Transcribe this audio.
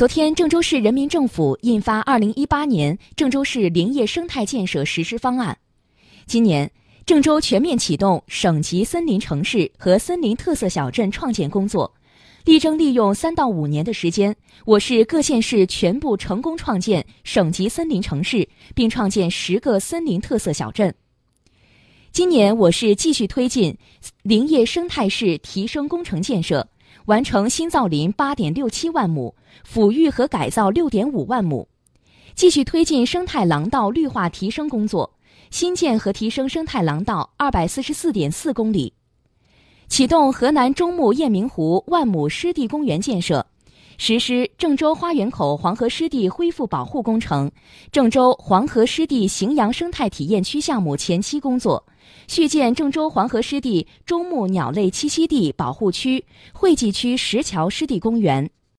昨天，郑州市人民政府印发《二零一八年郑州市林业生态建设实施方案》。今年，郑州全面启动省级森林城市和森林特色小镇创建工作，力争利用三到五年的时间，我市各县市全部成功创建省级森林城市，并创建十个森林特色小镇。今年，我市继续推进林业生态市提升工程建设。完成新造林八点六七万亩，抚育和改造六点五万亩，继续推进生态廊道绿化提升工作，新建和提升生态廊道二百四十四点四公里，启动河南中牟雁鸣湖万亩湿地公园建设，实施郑州花园口黄河湿地恢复保护工程、郑州黄河湿地荥阳生态体验区项目前期工作。续建郑州黄河湿地中牧鸟类栖息地保护区、惠济区石桥湿地公园。